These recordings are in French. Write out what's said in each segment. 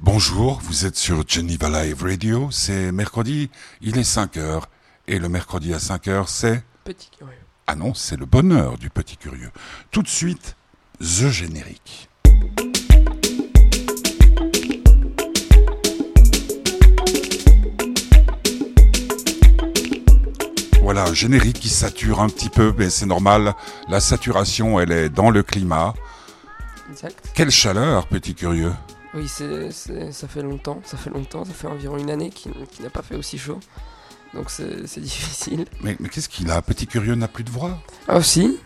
Bonjour, vous êtes sur Geneva Live Radio, c'est mercredi, il est 5 heures, et le mercredi à 5 heures, c'est... Petit curieux. Ah non, c'est le bonheur du petit curieux. Tout de suite, The Générique. Voilà, un générique qui sature un petit peu, mais c'est normal. La saturation, elle est dans le climat. Exact. Quelle chaleur, petit curieux. Oui, c'est, c'est- ça fait longtemps, ça fait longtemps, ça fait environ une année qu'il qu'il n'a pas fait aussi chaud. Donc c'est, c'est difficile. Mais, mais qu'est-ce qu'il a Petit curieux n'a plus de voix? Ah aussi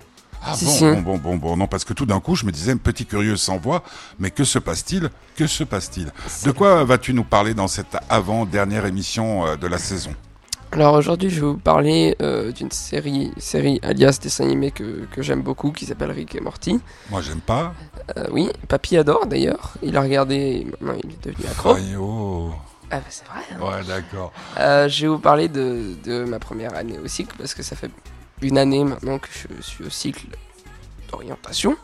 Ah Si, bon, si. bon, bon, bon, bon, non, parce que tout d'un coup, je me disais, petit curieux sans voix, mais que se passe-t-il? Que se passe-t-il? De quoi vas-tu nous parler dans cette avant-dernière émission euh, de la saison? Alors aujourd'hui, je vais vous parler euh, d'une série, série alias dessin animé que, que j'aime beaucoup qui s'appelle Rick et Morty. Moi, j'aime pas. Euh, oui, Papy adore d'ailleurs. Il a regardé maintenant il est devenu accro. Oh. Ah bah c'est vrai. hein. Ouais, d'accord. Euh, je vais vous parler de, de ma première année au cycle parce que ça fait une année maintenant que je suis au cycle d'orientation,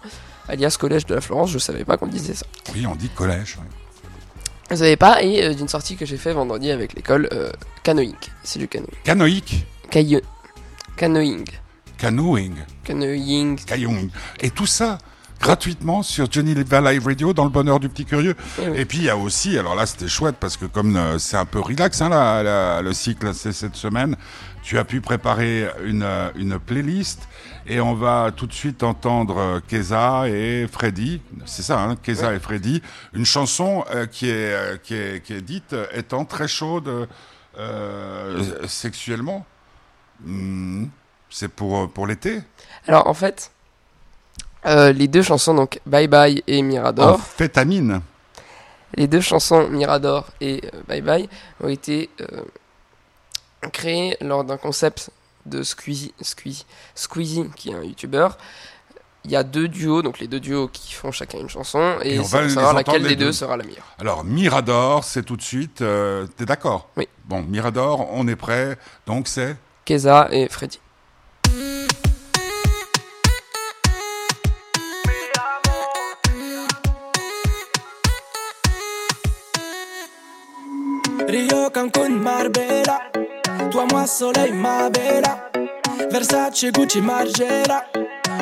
alias collège de la Florence. Je savais pas qu'on disait ça. Oui, on dit collège. ouais. Vous savez pas et euh, d'une sortie que j'ai fait vendredi avec l'école euh, canoïing. C'est du canoë. Canoïque, Cailleux. Canoïing. canoeing, Canoïing. caillong. Et tout ça gratuitement sur Johnny Live Radio dans le bonheur du petit curieux. Eh oui. Et puis il y a aussi, alors là c'était chouette parce que comme euh, c'est un peu relax hein, la- la- le cycle c'est cette semaine, tu as pu préparer une, euh, une playlist et on va tout de suite entendre euh, Keza et Freddy, c'est ça, hein, Keza et Freddy, une chanson euh, qui, est, euh, qui, est, qui est dite étant très chaude euh, sexuellement. Hmm, c'est pour, pour l'été Alors en fait, euh, les deux chansons donc Bye Bye et Mirador. Amphétamine. Les deux chansons Mirador et Bye Bye ont été euh, créées lors d'un concept de Squeezie, Squeezie, Squeezie, qui est un youtubeur. Il y a deux duos, donc les deux duos qui font chacun une chanson, et, Et on va savoir laquelle des deux deux. sera la meilleure. Alors, Mirador, c'est tout de suite. euh, T'es d'accord? Oui. Bon, Mirador, on est prêt. Donc, c'est. Keza et Freddy. Rio, Cancun, Marbella Toi, moi, soleil, ma bella Versace, Gucci, Margiela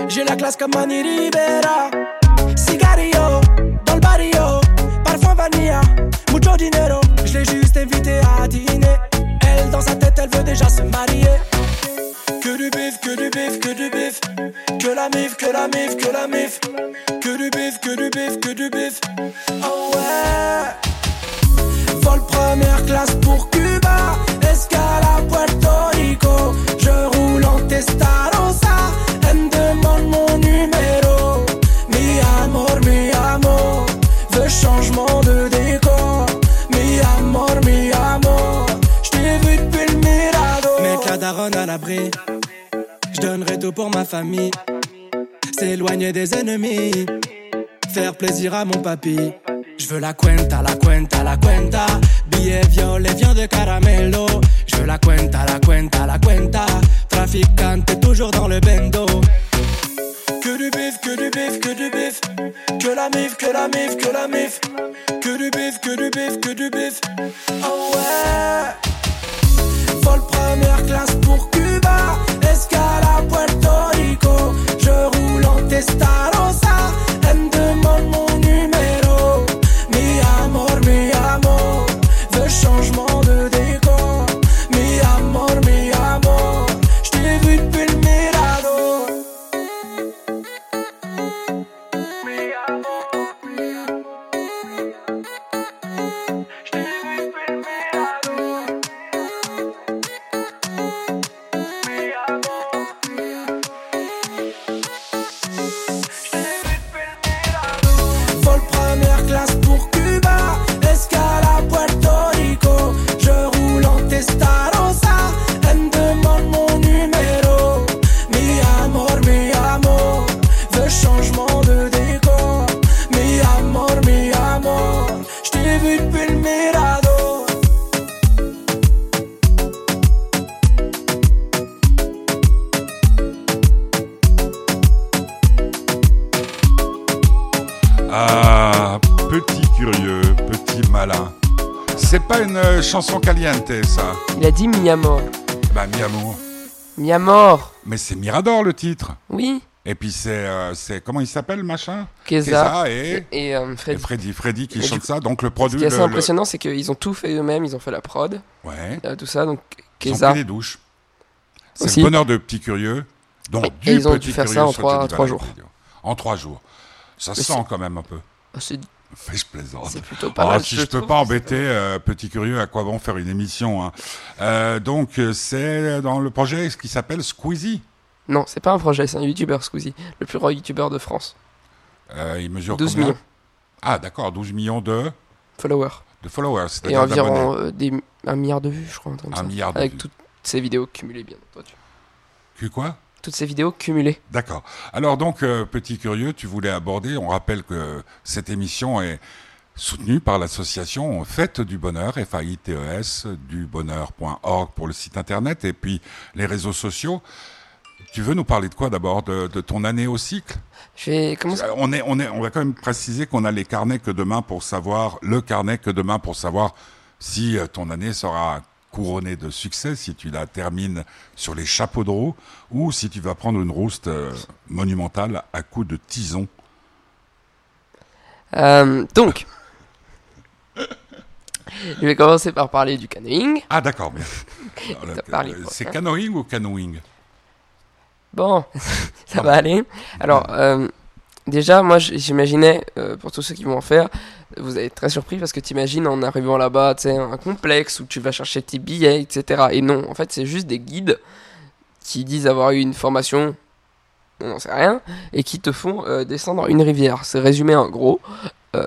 J'ai la classe comme Mani Rivera. Cigarillo, dans le barrio Parfum vanilla, mucho dinero. Je l'ai juste invité à dîner. Elle, dans sa tête, elle veut déjà se marier. Que du bif, que du bif, que du bif. Que la mif, que la mif, que la mif. Que du bif, que du bif, que du bif. Oh ouais. Vol première classe pour l'abri, j'donnerai tout pour ma famille. S'éloigner des ennemis, faire plaisir à mon papy. Je veux la cuenta, la cuenta, la cuenta. Billet violet, viande de caramelo. Je veux la cuenta, la cuenta, la cuenta. Traficante, toujours dans le bendo. Que du bif, que du bif, que du bif. Que la mif, que la mif, que la mif. Que du bif, que du bif, que du bif. Oh ouais. Première classe pour Cuba, escale à Puerto Rico. Je roule en Testarossa, elle me demande mon Il a dit mi amor. Bah, mi amour. Mi amor. Mais c'est Mirador le titre. Oui. Et puis c'est, euh, c'est comment il s'appelle, le machin? Keza. Keza et, Et, euh, et Freddy. Freddy. Qui chante coup, ça. Donc le Ce produit. qui est assez le- le- impressionnant, c'est qu'ils ont tout fait eux-mêmes. Ils ont fait la prod, Ouais. euh, tout ça. Donc Ils ont Keza. pris des douches. C'est le bonheur de petits curieux. Donc du ils ont dû faire ça en trois- jours. En trois jours. Ça Mais sent quand même un peu. Oh, C'est Fais, je plaisante. plutôt pas Ah, mal. si je je peux pas embêter euh, Petit Curieux, à quoi bon faire une émission hein? Euh, Donc euh, c'est dans le projet qui s'appelle Squeezie. Non, c'est pas un projet, c'est un youtubeur, Squeezie. Le plus gros youtubeur de France. Euh, il mesure 12 combien? millions Ah d'accord, 12 millions de, followers. de followers, Et environ des, un milliard de vues, je crois. un milliard de Avec vues. toutes ces vidéos cumulées, bien entendu. Que quoi? Toutes ces vidéos cumulées. D'accord. Alors donc, euh, petit curieux, tu voulais aborder, on rappelle que cette émission est soutenue par l'association Fête du Bonheur, F-A-I-T-E-S, du bonheur.org pour le site internet, et puis les réseaux sociaux. Tu veux nous parler de quoi d'abord? De, de ton année au cycle? Je vais commencer. Euh, on, est, on, est, on va quand même préciser qu'on a les carnets que demain pour savoir, le carnet que demain pour savoir si euh, ton année sera couronnée de succès, si tu la termines sur les chapeaux de roue, ou si tu vas prendre une rouste euh, monumentale à coups de tison. Euh, donc, je vais commencer par parler du canoeing. Ah d'accord, euh, C'est hein. canoeing ou canoeing? Bon, ça va aller. Alors, euh, déjà, moi, j'imaginais, euh, pour tous ceux qui vont en faire, vous allez être très surpris parce que tu imagines en arrivant là-bas, tu sais, un complexe où tu vas chercher tes billets, etc. Et non, en fait, c'est juste des guides qui disent avoir eu une formation, on n'en sait rien, et qui te font euh, descendre une rivière. C'est résumé en gros. Euh,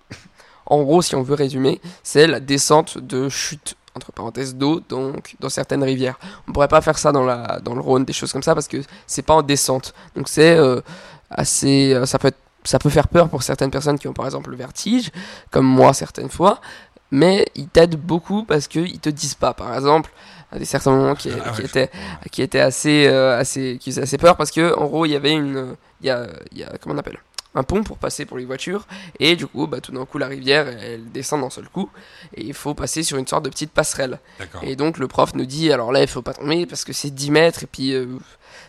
en gros, si on veut résumer, c'est la descente de chute entre parenthèses d'eau donc dans certaines rivières. On pourrait pas faire ça dans la dans le Rhône, des choses comme ça parce que c'est pas en descente. Donc c'est euh, assez euh, ça peut être- ça peut faire peur pour certaines personnes qui ont par exemple le vertige, comme moi certaines fois, mais ils t'aident beaucoup parce qu'ils te disent pas. Par exemple, à des certains moments qui, Ah qui était assez euh, assez qui faisait assez peur parce que en gros il y avait une il y a y a comment on appelle? Un pont pour passer pour les voitures. Et du coup bah tout d'un coup la rivière elle descend d'un seul coup. Et il faut passer sur une sorte de petite passerelle. Et donc le prof nous dit alors là il faut pas tomber parce que c'est 10 mètres et puis euh,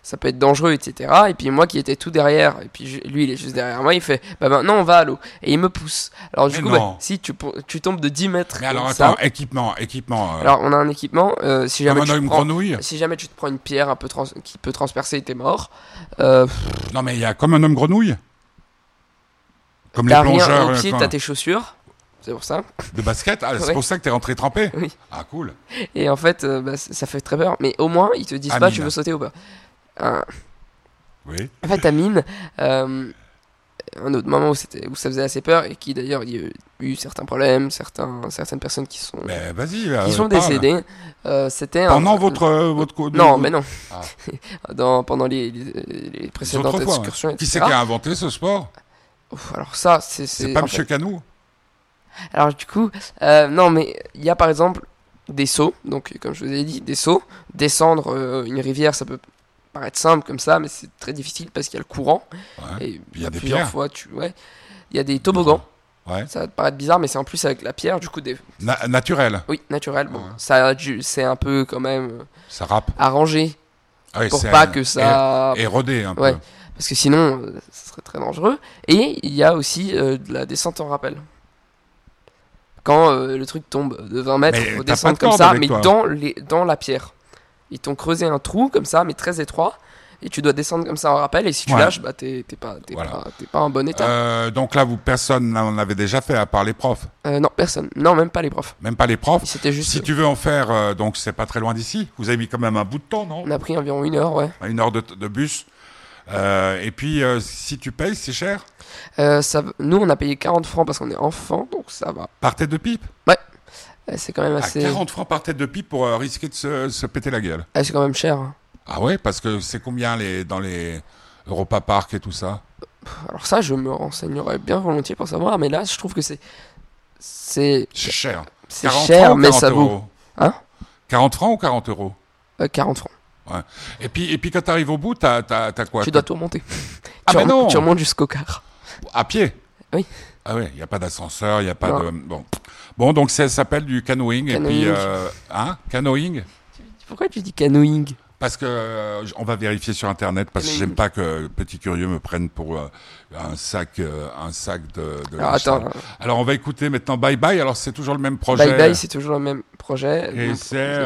ça peut être dangereux etc et puis moi qui étais tout derrière et puis je- lui il est juste derrière moi il fait bah maintenant on va à l'eau. Et il me pousse. Alors du Mais coup bah, si tu, tu tombes de 10 mètres Mais alors ça attends, équipement, équipement. euh, alors on a un équipement euh, si jamais tu prends si jamais tu te prends une pierre un peu qui peut transpercer, t'es mort. Euh, Non mais il y a comme un homme grenouille Comme les rien plongeurs quand- t'as tes chaussures. C'est pour ça. de basket? Ah, c'est Ouais. pour ça que t'es rentré trempé? Oui. Ah cool. Et en fait, euh, bah, ça fait très peur. Mais au moins, ils te disent pas tu veux sauter ou pas. Euh, Oui. en fait, à mine, euh, un autre moment où, c'était- où ça faisait assez peur et qui d'ailleurs, il y a eu certains problèmes, certains, certaines personnes qui sont, Mais vas-y. euh, qui sont parle. décédées. Euh, c'était un- Pendant votre euh, votre Non, mais non. Ah. Dans, pendant les, les, les précédentes Autrefois, ouais. excursions, Qui etc. c'est qui a inventé ce sport? Ouf, alors ça, c'est... C'est pas Monsieur Canou Alors du coup, euh, non mais il y a par exemple des sauts, donc comme je vous ai dit, des sauts. Descendre euh, une rivière, ça peut paraître simple comme ça, mais c'est très difficile parce qu'il y a le courant. Ouais. Et il y a des plusieurs pierres. fois, tu... ouais. Il y a des toboggans, Ouais. ça va te paraître bizarre, mais c'est en plus avec la pierre, du coup, des... Na- naturel. oui, naturel. Bon, Ouais. ça, c'est un peu quand même Ça rappe. arrangé Ah oui, pour pas un- que ça... Érodé un Ouais. Parce que sinon, euh, ce serait très dangereux. Et il y a aussi euh, de la descente en rappel. Quand euh, le truc tombe de 20 mètres, il faut descendre de comme ça, mais toi. dans, les, dans la pierre. Ils t'ont creusé un trou comme ça, mais très étroit. Et tu dois descendre comme ça en rappel. Et si tu Ouais. lâches, bah, t'es pas, Voilà. pas, pas en bon état. Euh, donc là, vous personne n'en avait déjà fait à part les profs. Euh, non, personne. Non, même pas les profs. Même pas les profs. C'était juste. Si tu veux en faire, euh, donc c'est pas très loin d'ici. Vous avez mis quand même un bout de temps, non? On a pris environ une heure, ouais. Une heure de, de bus. Euh, et puis, euh, si tu payes, c'est cher. Euh, ça, nous, on a payé 40 francs parce qu'on est enfant, donc ça va. Par tête de pipe Euh, C'est quand même À assez. 40 francs par tête de pipe pour risquer de se, se péter la gueule. Ah, c'est quand même cher. hein. Ah ouais, parce que c'est combien les, dans les Europa Park et tout ça? Alors ça, je me renseignerais bien volontiers pour savoir, mais là, je trouve que c'est c'est cher. c'est 40 cher, mais 40 ça vaut euros? Hein? 40 francs ou 40 euros? Euh, 40 francs. Et puis, et puis quand tu arrives au bout, t'as as, quoi? Tu dois tout remonter. Ah tu, mais remontes, non tu remontes jusqu'au car. À pied? Oui. Ah ouais, il n'y a pas d'ascenseur, il n'y a pas Non. de... Bon, bon donc ça s'appelle du canoeing. Et puis, euh, hein, canoeing? Pourquoi tu dis canoeing? Parce que euh, on va vérifier sur internet parce que j'aime pas que petit curieux me prenne pour euh, un sac euh, un sac de, de Alors linge attends. Alors on va écouter maintenant Bye Bye. Alors c'est toujours le même projet. Bye Bye, c'est toujours le même projet. Et c'est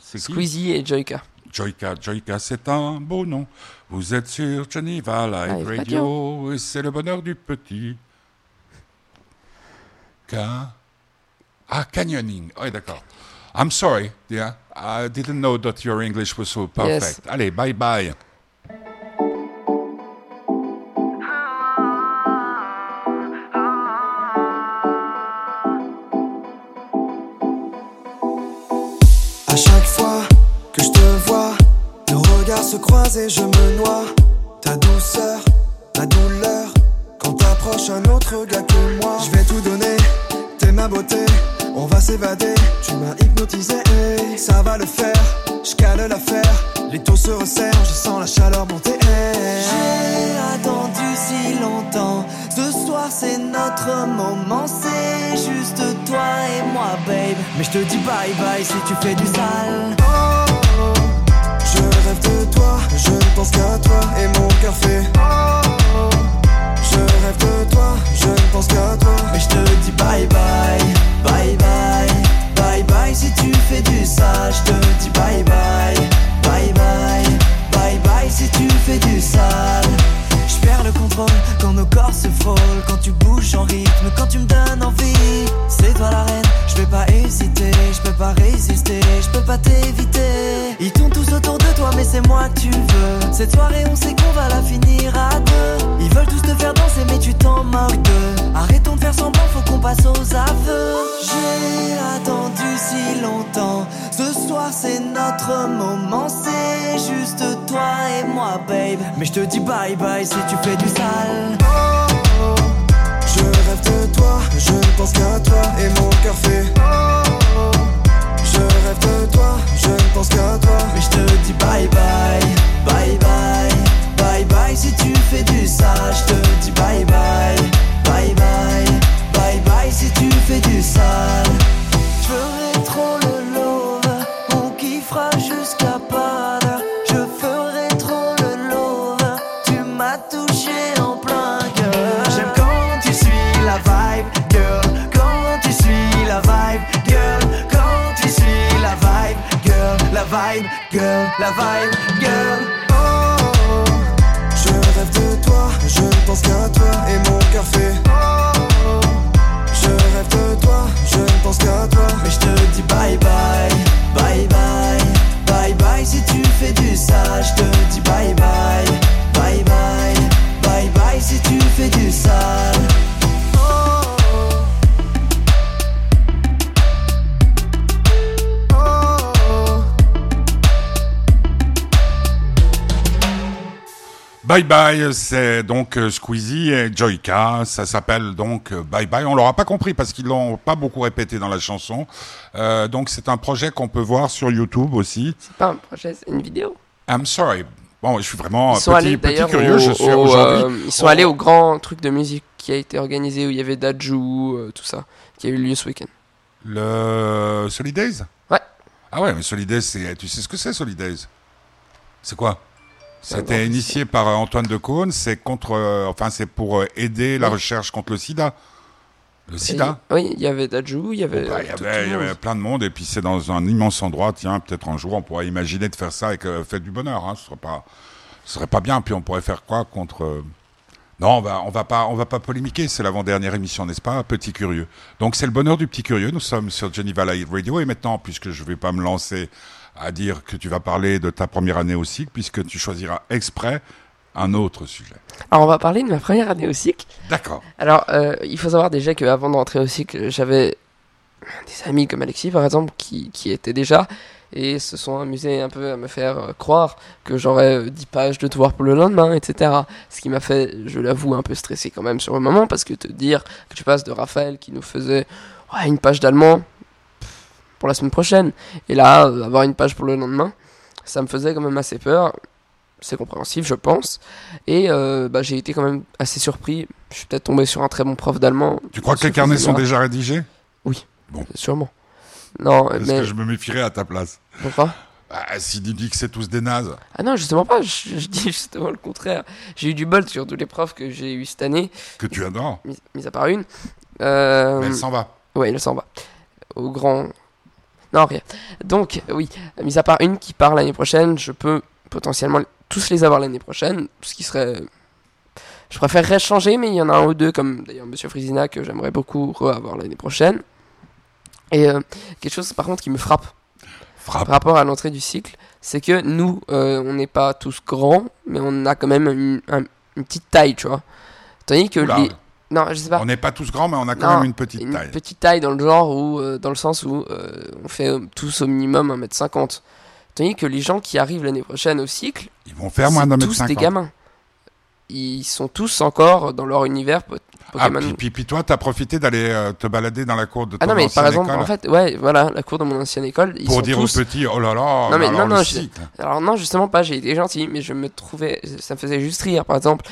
Squeezie et Joyka. Joyka. Joyka, c'est un beau nom. Vous êtes sur Geneva Live Live Radio et c'est le bonheur du petit. Ca- Ah, canyoning. Oui, d'accord. I'm sorry, dear. I didn't know that your English was so perfect. Allez, bye bye. Et je me noie. Ta douceur, ta douleur, quand t'approches un autre gars que moi. Je vais tout donner, t'es ma beauté, on va s'évader. Tu m'as hypnotisé, ça va le faire. Je cale l'affaire, les taux se resserrent, je sens la chaleur monter. J'ai attendu si longtemps, ce soir c'est notre moment, c'est juste toi et moi, babe. Mais je te dis bye bye si tu fais du sale. Rêve de toi, je ne pense qu'à toi et mon cœur fait. Je rêve de toi, je ne pense qu'à toi. Mais je te dis bye bye, bye bye, bye bye si tu fais du sale. Je te dis bye bye, bye bye, bye bye si tu fais du sale. Je perds le contrôle quand nos corps se frôlent, quand tu bouges en rythme, quand tu me donnes envie. C'est toi la reine, je vais pas hésiter, je peux pas résister, je peux pas t'éviter. Ils tournent tous autour de toi, mais c'est moi que tu veux. Cette soirée, on sait qu'on va la finir à deux. Ils veulent tous te faire danser, mais tu t'en moques d'eux. Arrêtons de faire semblant, faut qu'on passe aux aveux. J'ai attendu si longtemps. Ce soir, c'est notre moment, c'est juste toi et moi, babe. Mais je te dis bye bye si tu fais du sale. Je rêve de toi, Bye Bye, c'est donc euh, Squeezie et Joyka. Ça s'appelle donc euh, Bye Bye. On l'aura pas compris parce qu'ils l'ont pas beaucoup répété dans la chanson. Euh, donc c'est un projet qu'on peut voir sur YouTube aussi. C'est pas un projet, c'est une vidéo. I'm sorry. Bon, je suis vraiment petit, allés petit curieux. au- je suis au, euh, ils sont allés au grand truc de musique qui a été organisé où il y avait Daju, euh, tout ça, qui a eu lieu ce week-end. Le Solidays? Ouais. Ah ouais, mais Solidays, tu sais ce que c'est Solidays? C'est quoi? C'était initié par euh, Antoine de Caunes. C'est contre, euh, enfin, c'est pour euh, aider la recherche contre le SIDA. Le Et- SIDA. Oui, il y avait Daju, il y avait. Bah, Il y avait, plein de monde et puis c'est dans un immense endroit. Tiens, peut-être un jour on pourrait imaginer de faire ça avec euh, Fête du Bonheur. Hein. Ce serait pas, ce serait pas bien. Puis on pourrait faire quoi contre Non, on va, on va pas, on va pas polémiquer. C'est l'avant-dernière émission, n'est-ce pas, Petit Curieux. Donc c'est le bonheur du Petit Curieux. Nous sommes sur Geneva Live Radio et maintenant, puisque je vais pas me lancer à dire que tu vas parler de ta première année au cycle, puisque tu choisiras exprès un autre sujet. Alors, on va parler de ma première année au cycle. D'accord. Alors, euh, il faut savoir déjà qu'avant de rentrer au cycle, j'avais des amis comme Alexis, par exemple, qui, qui étaient déjà et se sont amusés un peu à me faire euh, croire que j'aurais euh, 10 pages de devoirs pour le lendemain, etc. Ce qui m'a fait, je l'avoue, un peu stressé quand même sur le moment, parce que te dire que tu passes de Raphaël qui nous faisait ouais, une page d'allemand pour la semaine prochaine, et là, euh, avoir une page pour le lendemain, ça me faisait quand même assez peur. c'est compréhensif, je pense. Et euh, bah, j'ai été quand même assez surpris. Je suis peut-être tombé sur un très bon prof d'allemand. Tu crois que les carnets sont déjà rédigés? Sûrement. Non, mais que je me méfierais à ta place. pourquoi? Ah, nous dit que c'est tous des nazes. Ah non, justement pas. Je, je dis justement le contraire. J'ai eu du bol sur tous les profs que j'ai eu cette année, que tu adores. mis, mis à part une. Euh, Mais elle s'en va. Ouais, il s'en va. Au grand. Non, rien. Donc, oui, mis à part une qui part l'année prochaine, je peux potentiellement tous les avoir l'année prochaine, ce qui serait. Je préférerais changer, mais il y en a un ou deux, comme d'ailleurs Monsieur Frisina, que j'aimerais beaucoup avoir l'année prochaine. Et euh, quelque chose, par contre, qui me frappe Frappe. par rapport à l'entrée du cycle, c'est que nous, euh, on n'est pas tous grands, mais on a quand même une, un- une petite taille, tu vois. Tandis que Oula. les. Non, je sais pas. On n'est pas tous grands, mais on a quand Non, même une petite une taille. petite taille dans le genre où, euh, dans le sens où euh, on fait euh, tous au minimum 1m50. Tandis que les gens qui arrivent l'année prochaine au cycle, Ils vont faire moins c'est d'un mètre tous des cinquante. gamins. Ils sont tous encore dans leur univers Ah, Pokémon. puis, puis, puis toi, t'as profité d'aller euh, te balader dans la cour de ton Ah non, mais par exemple, école en fait, ouais, voilà, la cour de mon ancienne école, ils pour sont dire tous... aux petits, oh là là, Non, mais alors non, non, je-. Alors non, justement pas, j'ai été gentil, mais je me trouvais, ça me faisait juste rire, par exemple.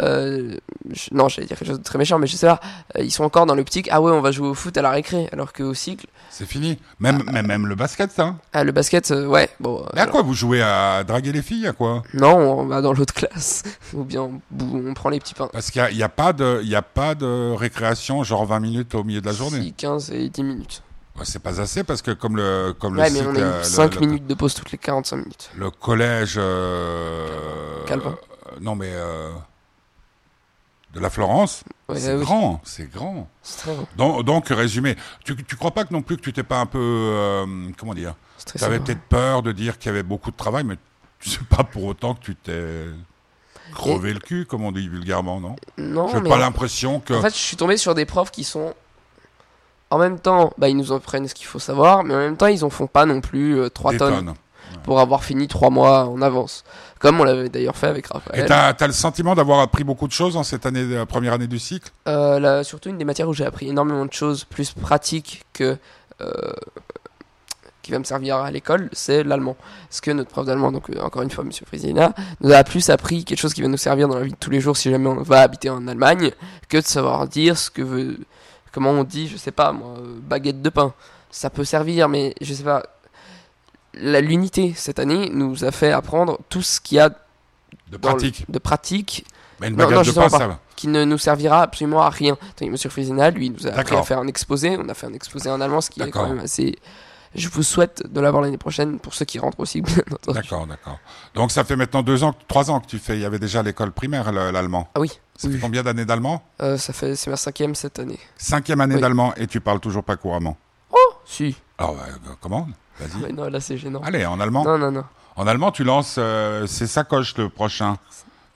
euh, je- non, j'allais dire quelque chose de très méchant, mais je sais pas. euh, ils sont encore dans l'optique, ah ouais, on va jouer au foot à la récré, alors qu'au cycle, C'est fini. Même, même, même le basket, ça. hein. ah, le basket, euh, ouais, bon. euh, Mais à quoi vous jouez à draguer les filles, à quoi? Non, on va dans l'autre classe. Ou bien on, prend les petits pains. Parce qu'il n'y a, y a pas de, il y a pas de récréation, genre 20 minutes au milieu de la journée. Si, 15 et 10 minutes. Ouais, c'est pas assez parce que comme le, comme Ouais, le mais cycle, on a euh, eu le- 5 le- minutes de pause toutes les 45 minutes. Le collège. euh, Calvin. euh, non, mais. euh, de la Florence, Ouais, c'est oui, grand, c'est grand. c'est. Donc, donc, résumé, tu, tu crois pas que non plus que tu t'es pas un peu, euh, comment dire, C'est tu avais peut-être peur de dire qu'il y avait beaucoup de travail, mais tu sais pas pour autant que tu t'es crevé le cul, comme on dit vulgairement, non? Non, J'ai pas l'impression que en fait, je suis tombé sur des profs qui sont. En même temps, bah, ils nous apprennent ce qu'il faut savoir, mais en même temps, ils en font pas non plus 3 des tonnes tonnes. Pour avoir fini 3 mois en avance. Comme on l'avait d'ailleurs fait avec Et Raphaël. t'as as le sentiment d'avoir appris beaucoup de choses en cette année, euh, première année du cycle? Euh, là, surtout une des matières où j'ai appris énormément de choses plus pratiques que euh, qui va me servir à l'école, c'est l'allemand. Parce que notre prof d'allemand, donc encore une fois Monsieur Frisina, nous a plus appris quelque chose qui va nous servir dans la vie de tous les jours si jamais on va habiter en Allemagne, que de savoir dire ce que veut, comment on dit, je sais pas moi, baguette de pain. Ça peut servir, mais je sais pas. La- L'unité cette année nous a fait apprendre tout ce qu'il y a de le- pratique de pratique Mais une Non, non, baguette de justement pain, pas. ça va. qui ne nous servira absolument à rien. Monsieur Frisina, lui, nous a appris à faire un exposé. On a fait un exposé en allemand, ce qui est quand même assez. Je vous souhaite de l'avoir l'année prochaine pour ceux qui rentrent aussi. D'accord, d'accord. Donc ça fait maintenant deux ans, trois ans que tu fais. Il y avait déjà l'école primaire, le- l'allemand. Ah oui, Ça fait combien d'années d'allemand Euh, ça fait c'est ma cinquième cette année. Cinquième année Oui. d'allemand et tu parles toujours pas couramment. Si. Alors, euh, comment Vas-y. Mais non, là c'est gênant. Allez, en allemand. Non, non, non. En allemand, tu lances. euh, c'est Sacoche le prochain.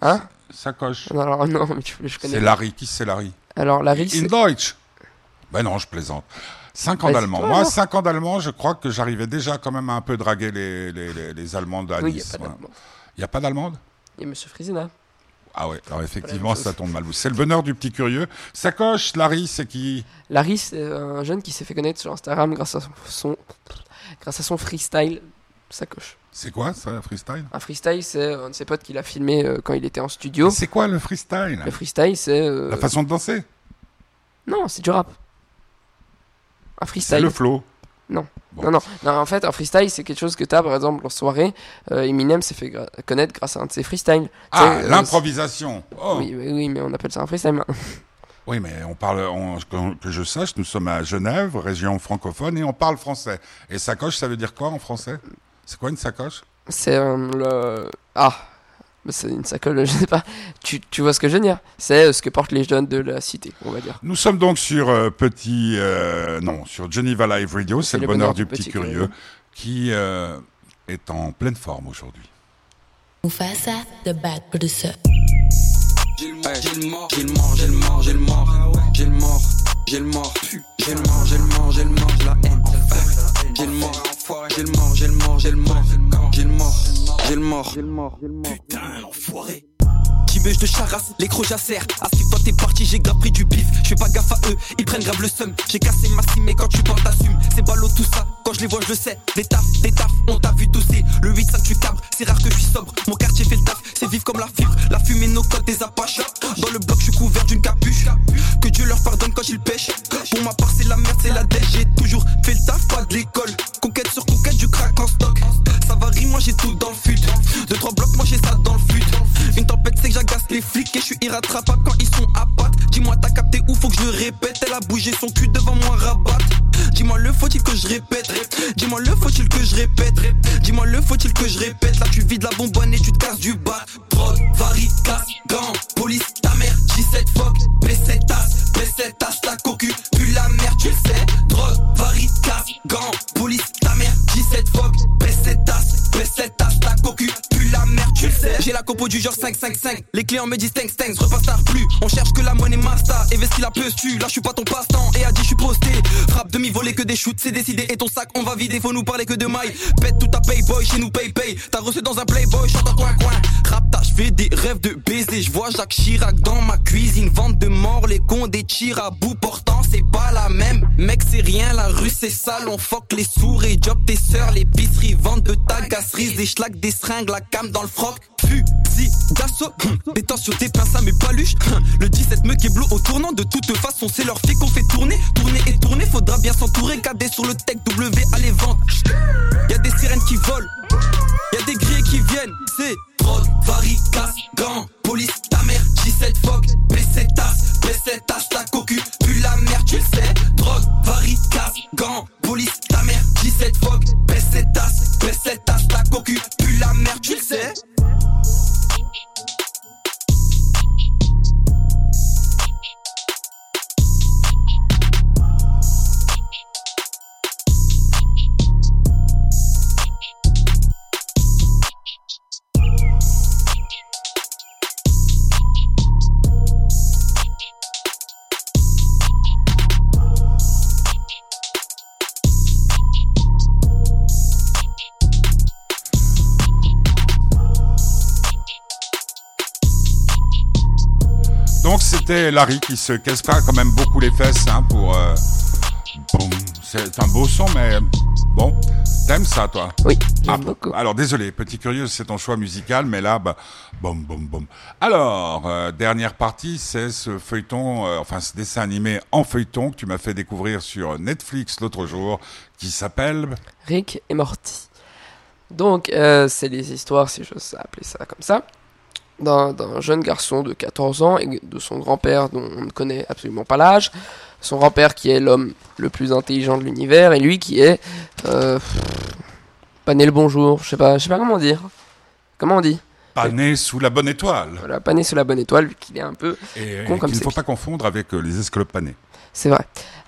Hein Sacoche. Non, alors non, mais je connais. C'est Larry. Qui c'est Larry Alors Larry, In c'est- Deutsch. Ben non, je plaisante. Cinq ans Vas-y, d'allemand. toi, Moi, alors. cinq ans d'allemand, je crois que j'arrivais déjà quand même à un peu draguer les, les, les, les Allemandes à Oui, il n'y a Nice. Il n'y a pas d'allemande? Il y a Monsieur Frisina. Ah ouais, alors effectivement, ça tombe mal. C'est le bonheur du petit curieux. Sacoche, Larry, c'est qui? Larry, c'est un jeune qui s'est fait connaître sur Instagram grâce à son, grâce à son freestyle sacoche. C'est quoi ça, freestyle? Un freestyle, c'est un de ses potes qui l'a filmé euh, quand il était en studio. C'est quoi le freestyle? Le freestyle, c'est. euh, La façon de danser? Non, c'est du rap. Un C'est freestyle. le flow. Non. Bon. Non, non, non, en fait, un freestyle, c'est quelque chose que t'as, par exemple, en soirée. euh, Eminem s'est fait gra- connaître grâce à un de ses freestyles. Ah, Tu euh, l'improvisation. Oh. Oui, oui, oui, mais on appelle ça un freestyle. Oui, mais on parle, on- que, je sache, nous sommes à Genève, région francophone, et on parle français. Et sacoche, ça veut dire quoi en français? C'est quoi une sacoche? C'est euh, le. Ah C'est une sacoche, je sais pas. Tu, tu vois ce que je veux dire C'est euh, ce que portent les jeunes de la cité, on va dire. Nous sommes donc sur euh, petit, euh, non, sur Geneva Live Radio, c'est le bonheur du petit curieux, qui euh, est en pleine forme aujourd'hui. Mufasa, the bad producer. J'ai le mort, j'ai le mort, j'ai le mort, j'ai le mort, j'ai le mort, j'ai le mort, j'ai le mort, j'ai le mort, j'ai le mort, j'ai la haine. J'ai le mort, j'ai le mort, j'ai le mort, j'ai le mort, j'ai le mort, j'ai le mort, j'ai le mort, j'ai le mort. Putain, l'enfoiré. Qui de charasse, les crocs jacèrent. À suivre toi t'es parti, j'ai grave pris du bif. Je fais pas gaffe à eux, ils prennent grave le seum. J'ai cassé ma cime, mais quand tu parles t'assumes. C'est ballot tout ça, quand je les vois je le sais. Des tafs, des tafs, on t'a vu tousser. Le 8 5 tu cabres, c'est rare que je suis sobre. Mon quartier fait le taf, fumer nos côtes des apaches. Dans le bloc, je suis couvert d'une capuche. Que Dieu leur pardonne quand ils pêchent. Pour ma part, c'est la merde, c'est la dèche. J'ai toujours fait le taf, pas de l'école. Moi j'ai tout dans le fut. Deux, trois blocs, moi j'ai ça dans le fut. Une tempête, c'est que j'agace les flics et je suis irrattrapable quand ils sont à patte. Dis-moi, t'as capté où faut que je répète? Elle a bougé son cul devant moi, rabat. Dis-moi, le faut-il que je répète? Dis-moi, le faut-il que je répète? Dis-moi, le faut-il que je répète? Là, tu vides la bonbonne et tu te casses du bas. Drogue, varie, casse, gants, police, du genre Les clients me disent thanks, thanks, repas tard plus. On cherche que la monnaie master. Et vesti la peuse tu. Là, je suis pas ton passe-temps. Et a dit, je suis posté. Frappe demi-volée que des shoots, c'est décidé. Et ton sac, on va vider. Faut nous parler que de mailles. Pète tout ta payboy, chez nous pay pay. T'as reçu dans un playboy, chante un coin coin. Rap, je fais des rêves de baiser. Je vois Jacques Chirac dans ma cuisine. Vente de mort, les cons des tirs à bout. Pourtant, c'est pas la même. Mec, c'est rien, la rue, c'est sale. On fuck les sourds et job tes sœurs. les L'épicerie, vente de ta gasserie. Des schlacs, des seringues, la cam dans le froc. Fusil d'assaut, des tensions, des pinces à mes paluches. Le 17 me keblo au tournant, de toute façon, c'est leur fille qu'on fait tourner. Tourner et tourner, faudra bien s'entourer. KD sur le tech W à les ventes. Y'a des sirènes qui volent, y'a des grillés qui viennent. C'est drogue, varie, casse, gants, police, ta mère, J7 fuck, C'était Larry qui se casse pas quand même beaucoup les fesses hein, pour. euh. C'est un beau son, mais bon, t'aimes ça toi? Oui, j'aime Ah, beaucoup. Alors désolé, petit curieux, c'est ton choix musical, mais là, bah, boum, boum, boum. Alors, euh, dernière partie, c'est ce feuilleton, euh, enfin ce dessin animé en feuilleton que tu m'as fait découvrir sur Netflix l'autre jour, qui s'appelle Rick et Morty. Donc, euh, c'est les histoires, si j'ose appeler ça comme ça, d'un jeune garçon de 14 ans et de son grand-père dont on ne connaît absolument pas l'âge. Son grand-père qui est l'homme le plus intelligent de l'univers et lui qui est... Euh, pas né le bonjour, je sais pas, je sais pas comment dire. Comment on dit Pas né sous la bonne étoile. Voilà, pas né sous la bonne étoile, vu qu'il est un peu... Et, Con et comme qu'il ne faut pas confondre avec euh, les esclopes panés. C'est vrai.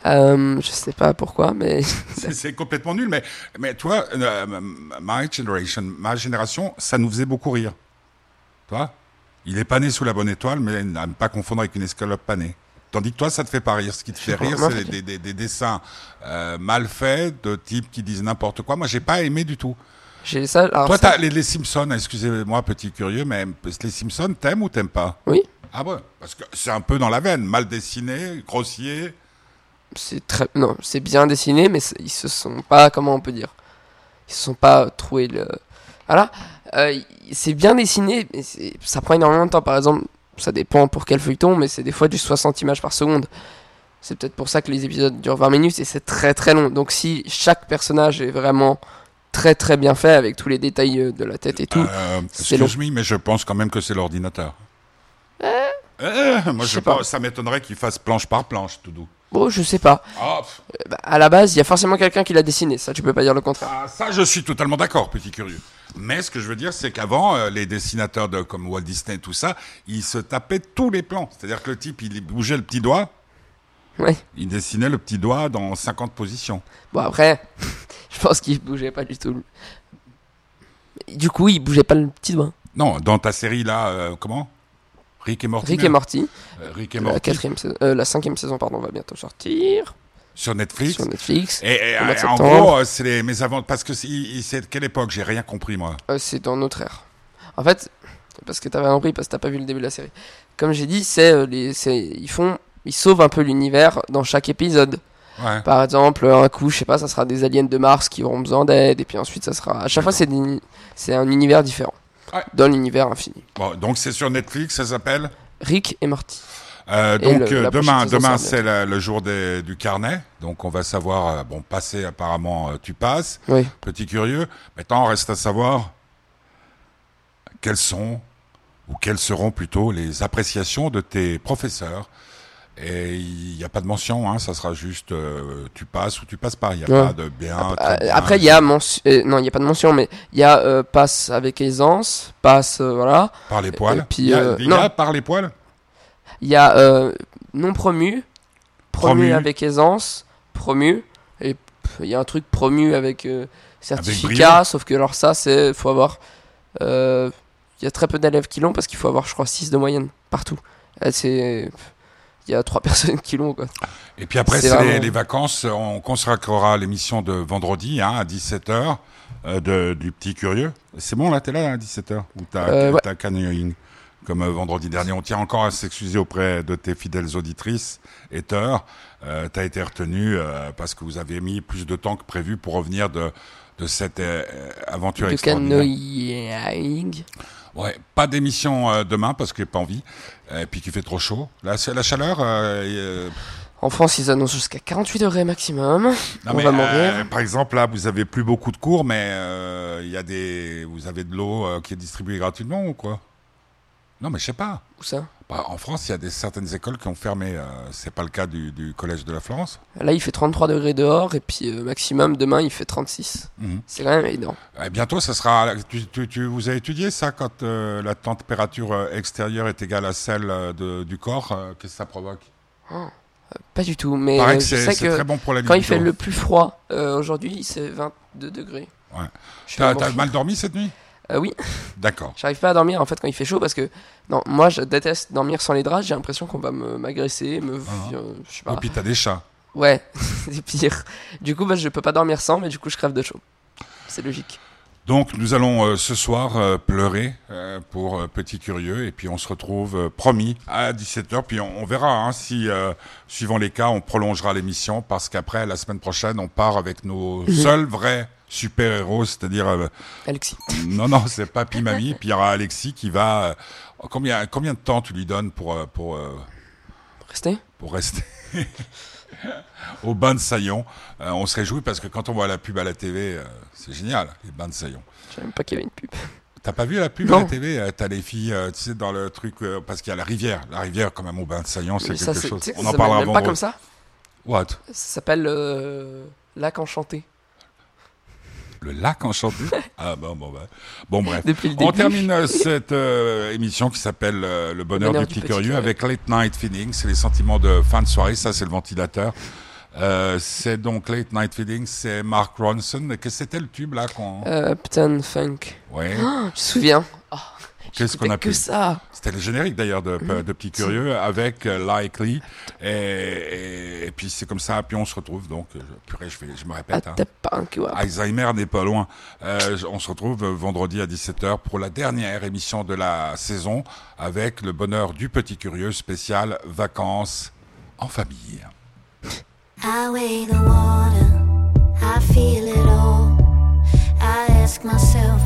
Euh, je sais pas pourquoi, mais... C'est c'est complètement nul, mais, mais toi, euh, my generation, ma génération, ça nous faisait beaucoup rire. Toi, il est pas né sous la bonne étoile, mais à ne pas confondre avec une escalope panée. Tandis que toi, ça te fait pas rire. Ce qui te fait rire, c'est des, des- des dessins euh, mal faits de types qui disent n'importe quoi. Moi, j'ai pas aimé du tout. J'ai ça... Alors toi, ça- les, les Simpsons, excusez-moi, petit curieux, mais les Simpsons, t'aimes ou t'aimes pas? Oui, Ah ouais, parce que c'est un peu dans la veine, mal dessiné, grossier. c'est très... Non, c'est bien dessiné, mais ils se sont pas... Comment on peut dire? Ils se sont pas trouvé le... Voilà. Euh, c'est bien dessiné, mais ça prend énormément de temps. Par exemple, ça dépend pour quel feuilleton, mais c'est des fois du 60 images par seconde. C'est peut-être pour ça que les épisodes durent 20 minutes et c'est très très long. Donc si chaque personnage est vraiment très très bien fait avec tous les détails euh, de la tête et tout, Euh, c'est long. excuse-moi, mais je pense quand même que c'est l'ordinateur. Euh, moi, je je pense- ça m'étonnerait qu'il fasse planche par planche, tout doux. Bon, je sais pas. Ah, Euh, bah, à la base, il y a forcément quelqu'un qui l'a dessiné. Ça, tu peux pas dire le contraire. ah, ça, je suis totalement d'accord, petit curieux. Mais ce que je veux dire, c'est qu'avant, euh, les dessinateurs de, comme Walt Disney et tout ça, ils se tapaient tous les plans. C'est-à-dire que le type, il bougeait le petit doigt, Ouais. il dessinait le petit doigt dans 50 positions. Bon après, je pense qu'il bougeait pas du tout. Du coup, il bougeait pas le petit doigt. Non, dans ta série là, euh, comment? Rick et Morty. Rick et Morty, Euh, Rick et la quatrième saison, euh, la cinquième saison pardon, va bientôt sortir sur Netflix. sur Netflix. Et, en gros, euh, c'est les mésaventures. Parce que c'est quelle époque? J'ai rien compris, moi. Euh, c'est dans notre ère. En fait, parce que t'avais compris, parce que t'as pas vu le début de la série. Comme j'ai dit, c'est les, ils font, ils sauvent un peu l'univers dans chaque épisode. Ouais. Par exemple, un coup, je sais pas, ça sera des aliens de Mars qui auront besoin d'aide, et puis ensuite, ça sera. À chaque fois, c'est un univers différent. Ouais. dans l'univers infini. Bon, donc c'est sur Netflix, ça s'appelle Rick et Morty. Euh, donc le- euh, demain, demain c'est le jour des- du carnet. Donc on va savoir, euh, bon, passer apparemment, tu passes. Oui. Petit curieux. Maintenant, reste à savoir quelles sont, ou quelles seront plutôt les appréciations de tes professeurs. Et il n'y a pas de mention, hein, ça sera juste euh, tu passes ou tu passes pas. Il n'y a Ouais. pas de bien. Euh, bien. Après, il y a mention- euh, non, il y a pas de mention, mais il y a euh, passe avec aisance, passe, voilà. Par les poils. et puis, y a, y non. a par les poils? Il y a non promu, promu, Promu. avec aisance, promu, et il y a un truc promu avec certificat, sauf que alors ça, c'est faut avoir. Il y a très peu d'élèves qui l'ont parce qu'il faut avoir, je crois, 6 de moyenne partout. C'est. Il y a 3 personnes qui l'ont. Et puis après, C'est les, vacances. On consacrera l'émission de vendredi hein, à 17h de, du Petit Curieux. C'est bon, là, t'es là à 17h Ou t'as Euh, ouais. t'as canyoning Comme euh, vendredi dernier. On tient encore à s'excuser auprès de tes fidèles auditrices et teurs. Euh, t'as été retenu euh, parce que vous avez mis plus de temps que prévu pour revenir de, de cette euh, aventure De extraordinaire. canoïing. Ouais, pas d'émission euh, demain parce n'y a pas envie. Et puis qu'il fait trop chaud. La, la chaleur, euh, euh, En France, ils annoncent jusqu'à 48 degrés maximum. Non, On mais, va euh, par exemple, là, vous avez plus beaucoup de cours, mais euh, il y a des, vous avez de l'eau qui est distribuée gratuitement ou quoi? Non, mais je sais pas. Où ça? Bah, en France, il y a des certaines écoles qui ont fermé. Euh, c'est pas le cas du, du collège de la Florence. Là, il fait 33 degrés dehors, et puis euh, maximum, demain, il fait 36. Mhm. C'est quand même énorme. Et bientôt, ça sera. Tu, tu, tu- vous avez étudié ça quand euh, la température euh, extérieure est égale à celle euh, de- du corps Qu'est-ce que ça provoque? Pas du tout, mais c'est très bon pour la quand il fait le plus froid, aujourd'hui, c'est 22 degrés. Ouais. T'as mal dormi cette nuit? Euh, oui, D'accord. j'arrive pas à dormir en fait quand il fait chaud parce que non, moi je déteste dormir sans les draps. J'ai l'impression qu'on va me- m'agresser, me, Ah. euh, je sais Et pas. puis t'as des chats. Ouais, c'est pire. Du coup, bah, je peux pas dormir sans, mais du coup, je crève de chaud. C'est logique. Donc nous allons euh, ce soir euh, pleurer euh, pour euh, Petit Curieux et puis on se retrouve euh, promis à 17h puis on, on verra hein, si euh, suivant les cas on prolongera l'émission parce qu'après la semaine prochaine on part avec nos seuls vrais super-héros c'est-à-dire euh, Alexis. non non c'est Papy Mamie puis il y aura Alexis qui va euh, combien combien de temps tu lui donnes pour euh, pour Restez. pour rester au bain de Saillon? Euh, on se réjouit parce que quand on voit la pub à la TV euh, c'est génial les bains de Saillon Je même pas qu'il y avait une pub. T'as pas vu la pub Non. à la TV T'as les filles, euh, tu sais, dans le truc, parce qu'il y a la rivière. La rivière, quand même, au bain de Saillant, c'est quelque chose. On ça en parlera même pas comme ça. What? Ça s'appelle Lac Enchanté. Le lac enchanté Ah bon, bon, bah. Bon, bref. Le On termine euh, cette euh, émission qui s'appelle euh, Le bonheur, du petit curieux avec Late Night Feeling. C'est les sentiments de fin de soirée. Ça, c'est le ventilateur. Euh, c'est donc Late Night Feeling. C'est Mark Ronson. Qu'est-ce que c'était le tube là qu'on... Uptown Funk. Ouais. Je me souviens. Qu'est-ce qu'on a que pu ça. C'était le générique d'ailleurs de, de Petit Curieux avec euh, Likely. Et, et, et puis c'est comme ça, puis on se retrouve. Donc, euh, purée, je, vais, je me répète. hein. Alzheimer n'est pas loin. Euh, on se retrouve euh, vendredi à 17h pour la dernière émission de la saison avec le bonheur du Petit Curieux spécial vacances en famille. I weigh the water, I feel it all. I ask myself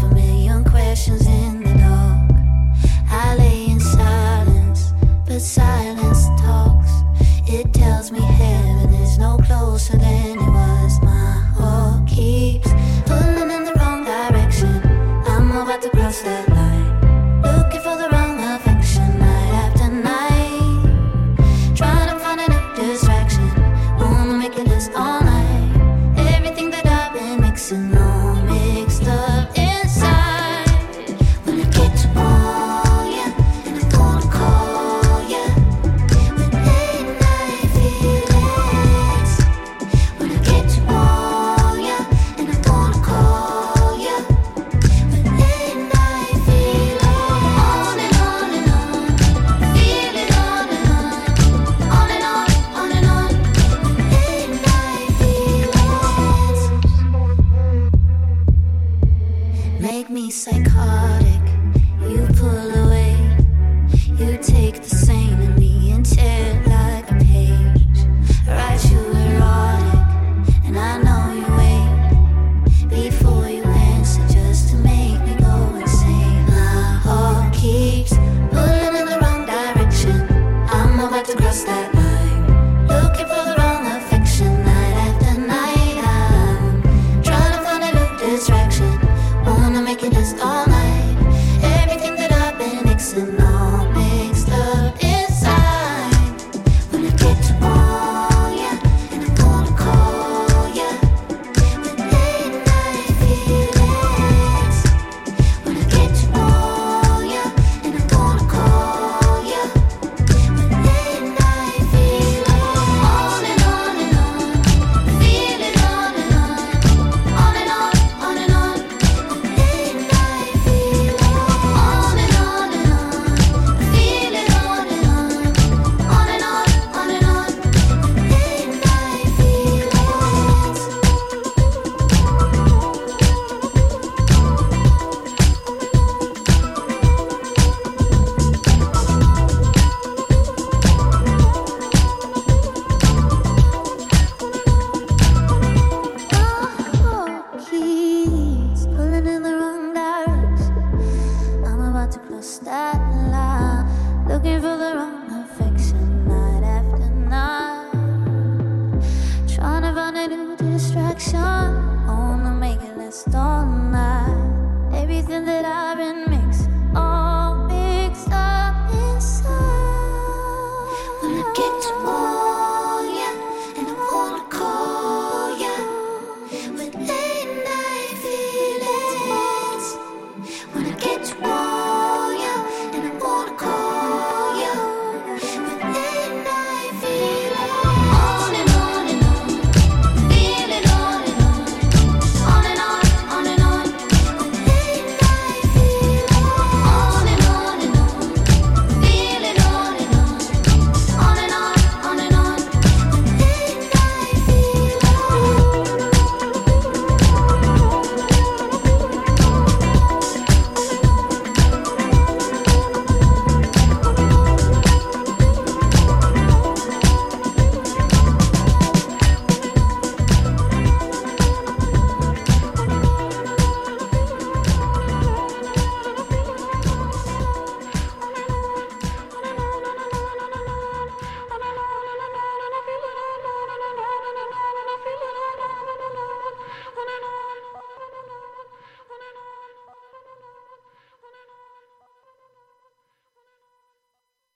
You pull away, you take the